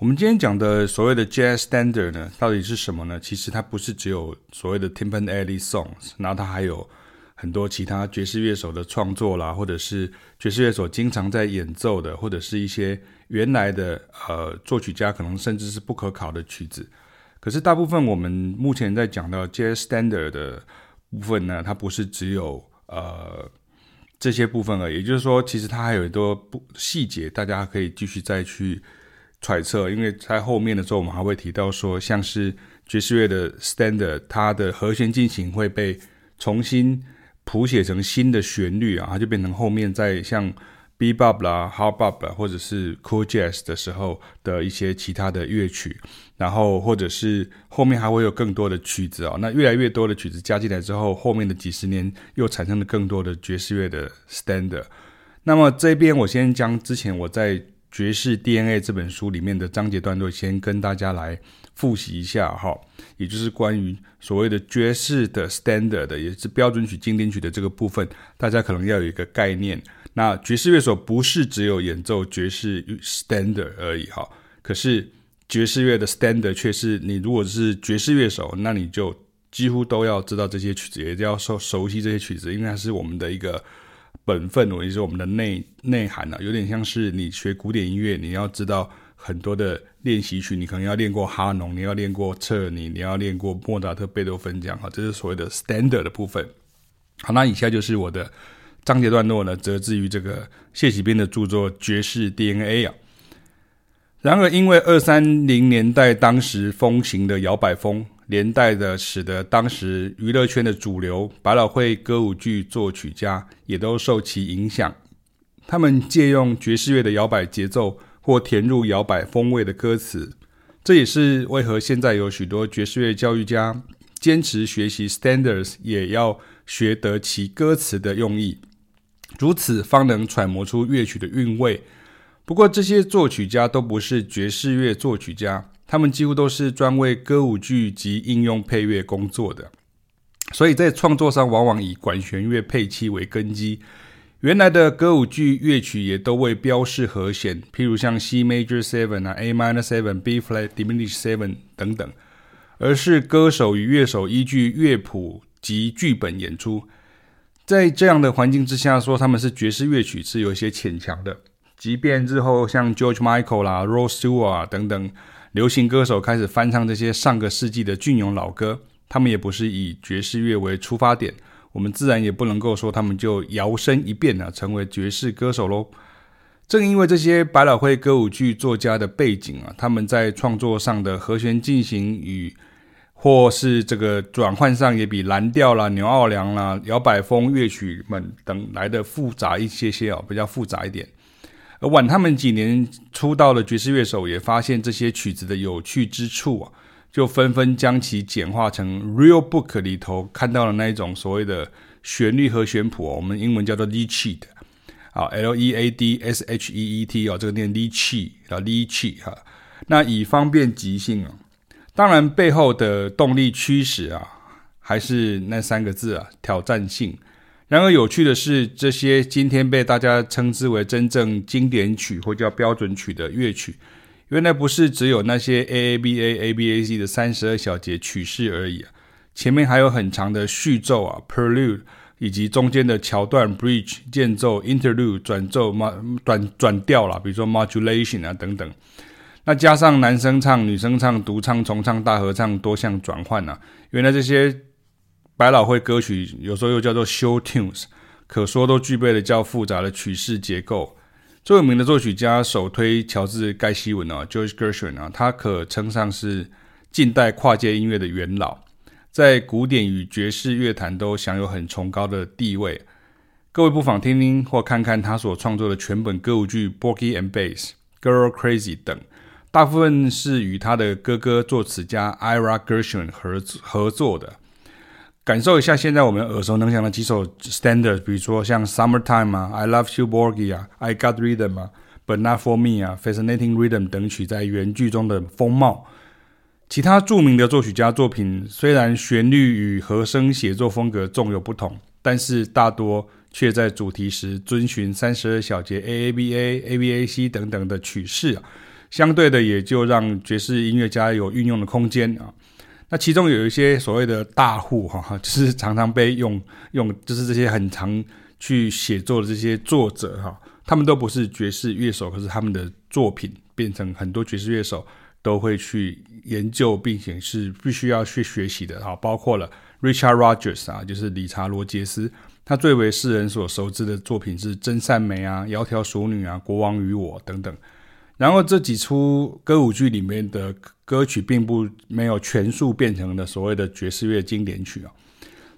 我们今天讲的所谓的 Jazz Standard 呢，到底是什么呢？其实它不是只有所谓的 Timpan Alley Songs，然后它还有很多其他爵士乐手的创作啦，或者是爵士乐手经常在演奏的，或者是一些原来的呃作曲家可能甚至是不可考的曲子。可是大部分我们目前在讲到 Jazz Standard 的部分呢，它不是只有呃这些部分而已，也就是说，其实它还有很多不细节，大家可以继续再去。揣测，因为在后面的时候，我们还会提到说，像是爵士乐的 standard，它的和弦进行会被重新谱写成新的旋律啊，它就变成后面在像 bebop 啦、hard bop 啦，或者是 cool jazz 的时候的一些其他的乐曲，然后或者是后面还会有更多的曲子啊，那越来越多的曲子加进来之后，后面的几十年又产生了更多的爵士乐的 standard。那么这边我先将之前我在爵士 DNA 这本书里面的章节段落，先跟大家来复习一下哈，也就是关于所谓的爵士的 standard 的，也是标准曲、经典曲的这个部分，大家可能要有一个概念。那爵士乐手不是只有演奏爵士 standard 而已哈，可是爵士乐的 standard 却是你如果是爵士乐手，那你就几乎都要知道这些曲子，也要熟熟悉这些曲子，因为它是我们的一个。本分，或者是我们的内内涵呢、啊，有点像是你学古典音乐，你要知道很多的练习曲，你可能要练过哈农，你要练过彻尼，你要练过莫扎特、贝多芬这样哈，这是所谓的 standard 的部分。好，那以下就是我的章节段落呢，则自于这个谢启斌的著作《爵士 DNA》啊。然而，因为二三零年代当时风行的摇摆风。连带的使得当时娱乐圈的主流百老汇歌舞剧作曲家也都受其影响，他们借用爵士乐的摇摆节奏或填入摇摆风味的歌词，这也是为何现在有许多爵士乐教育家坚持学习 standards 也要学得其歌词的用意，如此方能揣摩出乐曲的韵味。不过这些作曲家都不是爵士乐作曲家。他们几乎都是专为歌舞剧及应用配乐工作的，所以在创作上往往以管弦乐配器为根基。原来的歌舞剧乐曲也都未标示和弦，譬如像 C major seven 啊、A minor seven、B flat diminished seven 等等，而是歌手与乐手依据乐谱及剧本演出。在这样的环境之下，说他们是爵士乐曲是有一些牵强的。即便日后像 George Michael 啦、Rod Stewart 等等。流行歌手开始翻唱这些上个世纪的隽永老歌，他们也不是以爵士乐为出发点，我们自然也不能够说他们就摇身一变啊，成为爵士歌手喽。正因为这些百老汇歌舞剧作家的背景啊，他们在创作上的和弦进行与或是这个转换上，也比蓝调啦、牛奥良啦、摇摆风乐曲们等来的复杂一些些哦，比较复杂一点。而晚他们几年出道的爵士乐手也发现这些曲子的有趣之处啊，就纷纷将其简化成 real book 里头看到的那一种所谓的旋律和弦谱，我们英文叫做 lead sheet 啊，L E A D S H E E T 啊，这个念 lead 啊，lead sheet 哈，那以方便即兴啊。当然背后的动力驱使啊，还是那三个字啊，挑战性。然而有趣的是，这些今天被大家称之为真正经典曲或叫标准曲的乐曲，原来不是只有那些 A A B A A B A C 的三十二小节曲式而已，前面还有很长的序奏啊 （prelude） 以及中间的桥段 （bridge）、间奏 （interlude）、转奏、转转调啦，比如说 modulation 啊等等。那加上男生唱、女生唱、独唱、重唱、大合唱多项转换啊，原来这些。百老汇歌曲有时候又叫做 show tunes，可说都具备了较复杂的曲式结构。最有名的作曲家首推乔治盖希文啊，George Gershwin 啊，他可称上是近代跨界音乐的元老，在古典与爵士乐坛都享有很崇高的地位。各位不妨听听或看看他所创作的全本歌舞剧《Porgy and Bass》、《Girl Crazy》等，大部分是与他的哥哥作词家 Ira Gershwin 合合作的。感受一下现在我们耳熟能详的几首 standard，比如说像《Summertime》啊，《I Love You Porgy》啊，《I Got Rhythm》啊，《But Not For Me》啊，《Fascinating Rhythm》等曲在原剧中的风貌。其他著名的作曲家作品虽然旋律与和声写作风格纵有不同，但是大多却在主题时遵循三十二小节 A A B A A B A C 等等的曲式，相对的也就让爵士音乐家有运用的空间啊。那其中有一些所谓的大户哈，就是常常被用用，就是这些很常去写作的这些作者哈，他们都不是爵士乐手，可是他们的作品变成很多爵士乐手都会去研究，并且是必须要去学习的哈，包括了 Richard Rogers 啊，就是理查罗杰斯，他最为世人所熟知的作品是《真善美》啊，《窈窕淑女》啊，《国王与我》等等。然后这几出歌舞剧里面的歌曲，并不没有全数变成了所谓的爵士乐经典曲啊，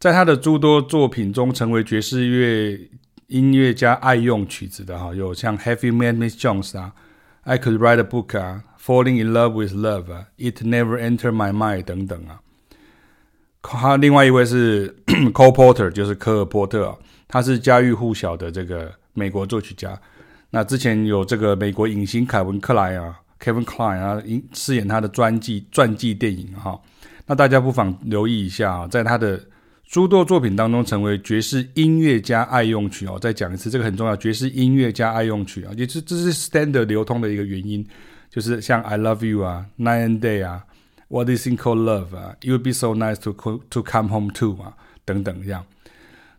在他的诸多作品中，成为爵士乐音乐家爱用曲子的哈，有像《Heavy Met Miss Jones》啊，《I Could Write a Book》啊，《Falling in Love with Love》啊，《It Never Entered My Mind》等等啊。他另外一位是 Cole Porter，就是科尔波特啊，他是家喻户晓的这个美国作曲家。那之前有这个美国影星凯文克莱啊，Kevin Kline 啊，饰演他的传记传记电影哈。那大家不妨留意一下啊，在他的诸多作品当中，成为爵士音乐家爱用曲哦。再讲一次，这个很重要，爵士音乐家爱用曲啊，也是这是 standard 流通的一个原因，就是像 I Love You 啊，Night and Day 啊，What Is It Called Love 啊，It Would Be So Nice to To Come Home To 啊，等等这样。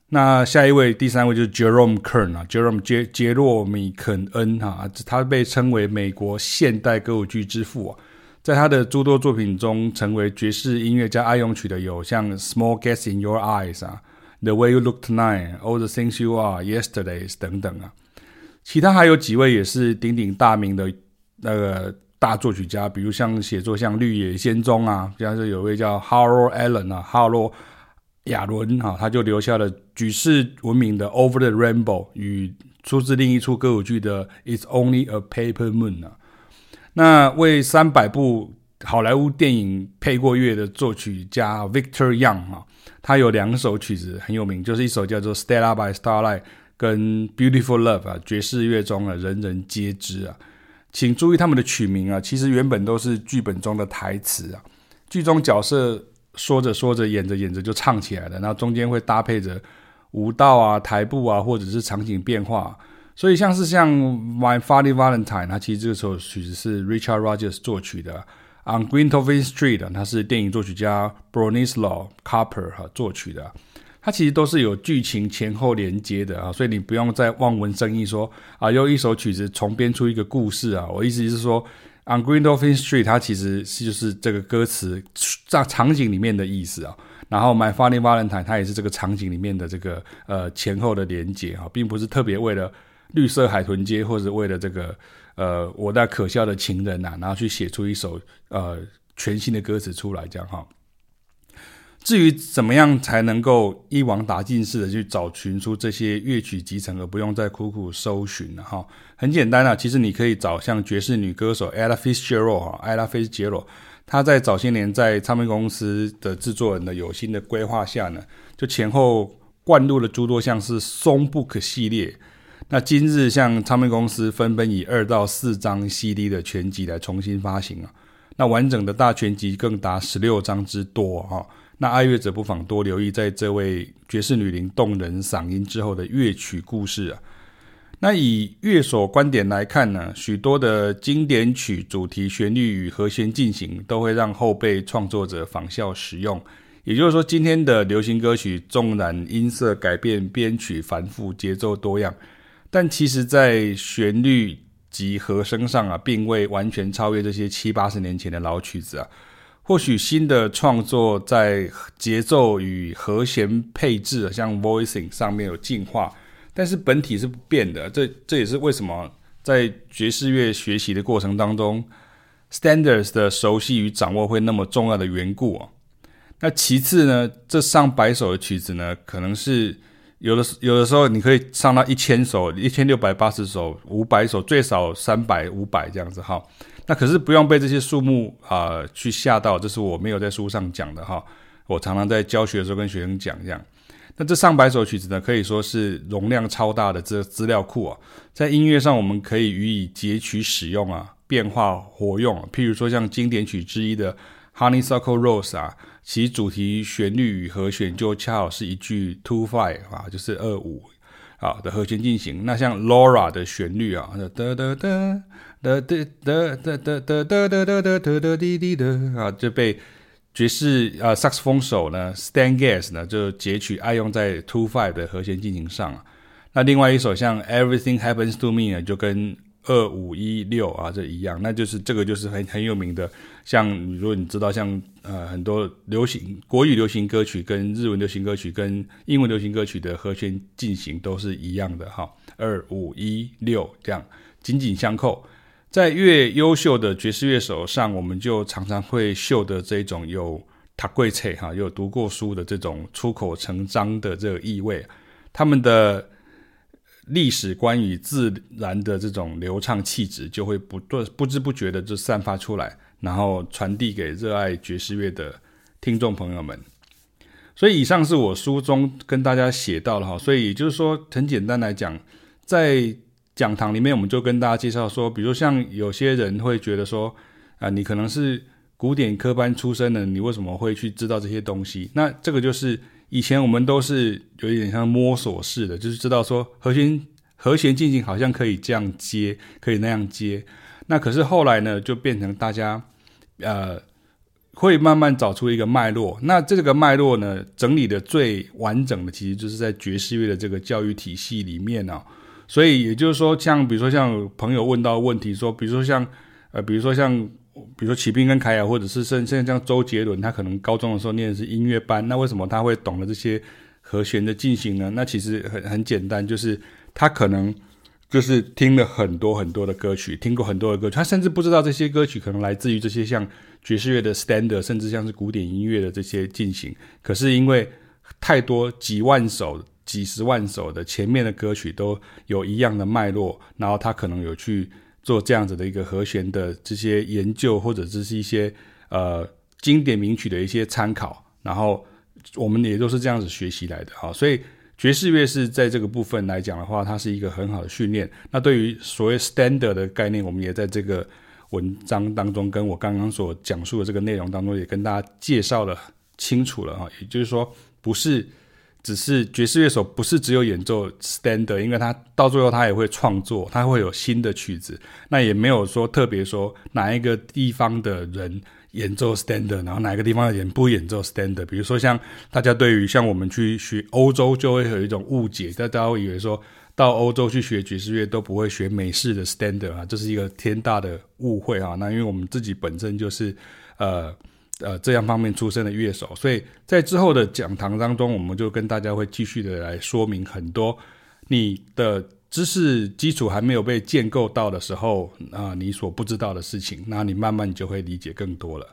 那下一位，第三位就是 Jerome Kern 啊，Jerome 杰杰洛米肯恩哈，他被称为美国现代歌舞剧之父啊，在他的诸多作品中，成为爵士音乐家爱用曲的有像 Small Gas in Your Eyes 啊，The Way You Look Tonight、All the Things You Are、Yesterdays 等等啊，其他还有几位也是鼎鼎大名的那个大作曲家，比如像写作像《绿野仙踪》啊，像是有位叫 Harold Allen 啊，哈罗。亚伦哈，他就留下了举世闻名的《Over the Rainbow》与出自另一出歌舞剧的《It's Only a Paper Moon》啊。那为三百部好莱坞电影配过乐的作曲家 Victor Young 哈，他有两首曲子很有名，就是一首叫做《Stella by Starlight》跟《Beautiful Love》啊，爵士乐中啊人人皆知啊。请注意他们的曲名啊，其实原本都是剧本中的台词啊，剧中角色。说着说着，演着演着就唱起来了，然后中间会搭配着舞蹈啊、台步啊，或者是场景变化。所以像是像《My Funny Valentine》，它其实这首曲子是 Richard Rogers 作曲的，《On Green Dolphin Street》它是电影作曲家 Bronislaw Cooper 哈作曲的。它其实都是有剧情前后连接的啊，所以你不用再望文生义说啊，用一首曲子重编出一个故事啊。我意思是说。On Green Dolphin Street，它其实是就是这个歌词在场景里面的意思啊。然后 My Funny Valentine，它也是这个场景里面的这个呃前后的连接啊，并不是特别为了绿色海豚街或者为了这个呃我那可笑的情人呐、啊，然后去写出一首呃全新的歌词出来这样哈。至于怎么样才能够一网打尽似的去找寻出这些乐曲集成，而不用再苦苦搜寻了哈？很简单啊，其实你可以找像爵士女歌手 Ella Fitzgerald 哈，Ella Fitzgerald，他在早些年在唱片公司的制作人的有心的规划下呢，就前后灌入了诸多像是松不可系列。那今日像唱片公司纷纷以二到四张 CD 的全集来重新发行啊，那完整的大全集更达十六张之多哈。那爱乐者不妨多留意，在这位爵士女伶动人嗓音之后的乐曲故事啊。那以乐手观点来看呢，许多的经典曲主题旋律与和弦进行，都会让后辈创作者仿效使用。也就是说，今天的流行歌曲纵然音色改变、编曲繁复、节奏多样，但其实在旋律及和声上啊，并未完全超越这些七八十年前的老曲子啊。或许新的创作在节奏与和弦配置，像 voicing 上面有进化，但是本体是不变的。这这也是为什么在爵士乐学习的过程当中，standards 的熟悉与掌握会那么重要的缘故啊。那其次呢，这上百首的曲子呢，可能是有的有的时候你可以上到一千首、一千六百八十首、五百首，最少三百、五百这样子哈。那可是不用被这些数目啊、去吓到，这是我没有在书上讲的哈。我常常在教学的时候跟学生讲这样。那这上百首曲子呢，可以说是容量超大的资资料库啊。在音乐上，我们可以予以截取使用啊，变化活用。譬如说，像经典曲之一的《Honeysuckle Rose》啊，其主题旋律与和弦就恰好是一句 two five 啊，就是二五。啊的和弦进行，那像 Laura 的旋律啊，哒哒哒的的的的的的的的的的的滴滴的啊，就被爵士啊萨克斯风手呢 Stan Getz 呢就截取爱用在 Two Five 的和弦进行上啊。那另外一首像 Everything Happens to Me 呢，就跟二五一六啊这一样，那就是这个就是很很有名的。像如果你知道像呃很多流行国语流行歌曲跟日文流行歌曲跟英文流行歌曲的和弦进行都是一样的哈，二五一六这样紧紧相扣。在越优秀的爵士乐手上，我们就常常会秀的这种有读过册哈，有读过书的这种出口成章的这个意味，他们的历史观与自然的这种流畅气质，就会不断不知不觉的就散发出来，然后传递给热爱爵士乐的听众朋友们。所以，以上是我书中跟大家写到的哈，所以也就是说，很简单来讲，在讲堂里面，我们就跟大家介绍说，比如像有些人会觉得说，啊，你可能是古典科班出身的，你为什么会去知道这些东西？那这个就是以前我们都是有一点像摸索式的，就是知道说和弦和弦进行好像可以这样接，可以那样接。那可是后来呢，就变成大家呃会慢慢找出一个脉络。那这个脉络呢，整理的最完整的，其实就是在爵士乐的这个教育体系里面啊。所以也就是说，像比如说像朋友问到问题说，比如说像呃，比如说像比如说启斌跟凯雅，或者是甚至像周杰伦，他可能高中的时候念的是音乐班，那为什么他会懂得这些和弦的进行呢？那其实很很简单，就是他可能就是听了很多很多的歌曲，听过很多的歌曲，他甚至不知道这些歌曲可能来自于这些像爵士乐的 standard，甚至像是古典音乐的这些进行。可是因为太多几万首。几十万首的前面的歌曲都有一样的脉络，然后他可能有去做这样子的一个和弦的这些研究，或者这是一些呃经典名曲的一些参考，然后我们也都是这样子学习来的哈。所以爵士乐是在这个部分来讲的话，它是一个很好的训练。那对于所谓 standard 的概念，我们也在这个文章当中，跟我刚刚所讲述的这个内容当中，也跟大家介绍了清楚了哈。也就是说，不是。只是爵士乐手不是只有演奏 standard，因为他到最后他也会创作，他会有新的曲子。那也没有说特别说哪一个地方的人演奏 standard，然后哪一个地方的人不演奏 standard。比如说像大家对于像我们去学欧洲，就会有一种误解，大家会以为说到欧洲去学爵士乐都不会学美式的 standard 啊，这是一个天大的误会啊。那因为我们自己本身就是呃。呃，这样方面出身的乐手，所以在之后的讲堂当中，我们就跟大家会继续的来说明很多你的知识基础还没有被建构到的时候啊，你所不知道的事情，那你慢慢就会理解更多了。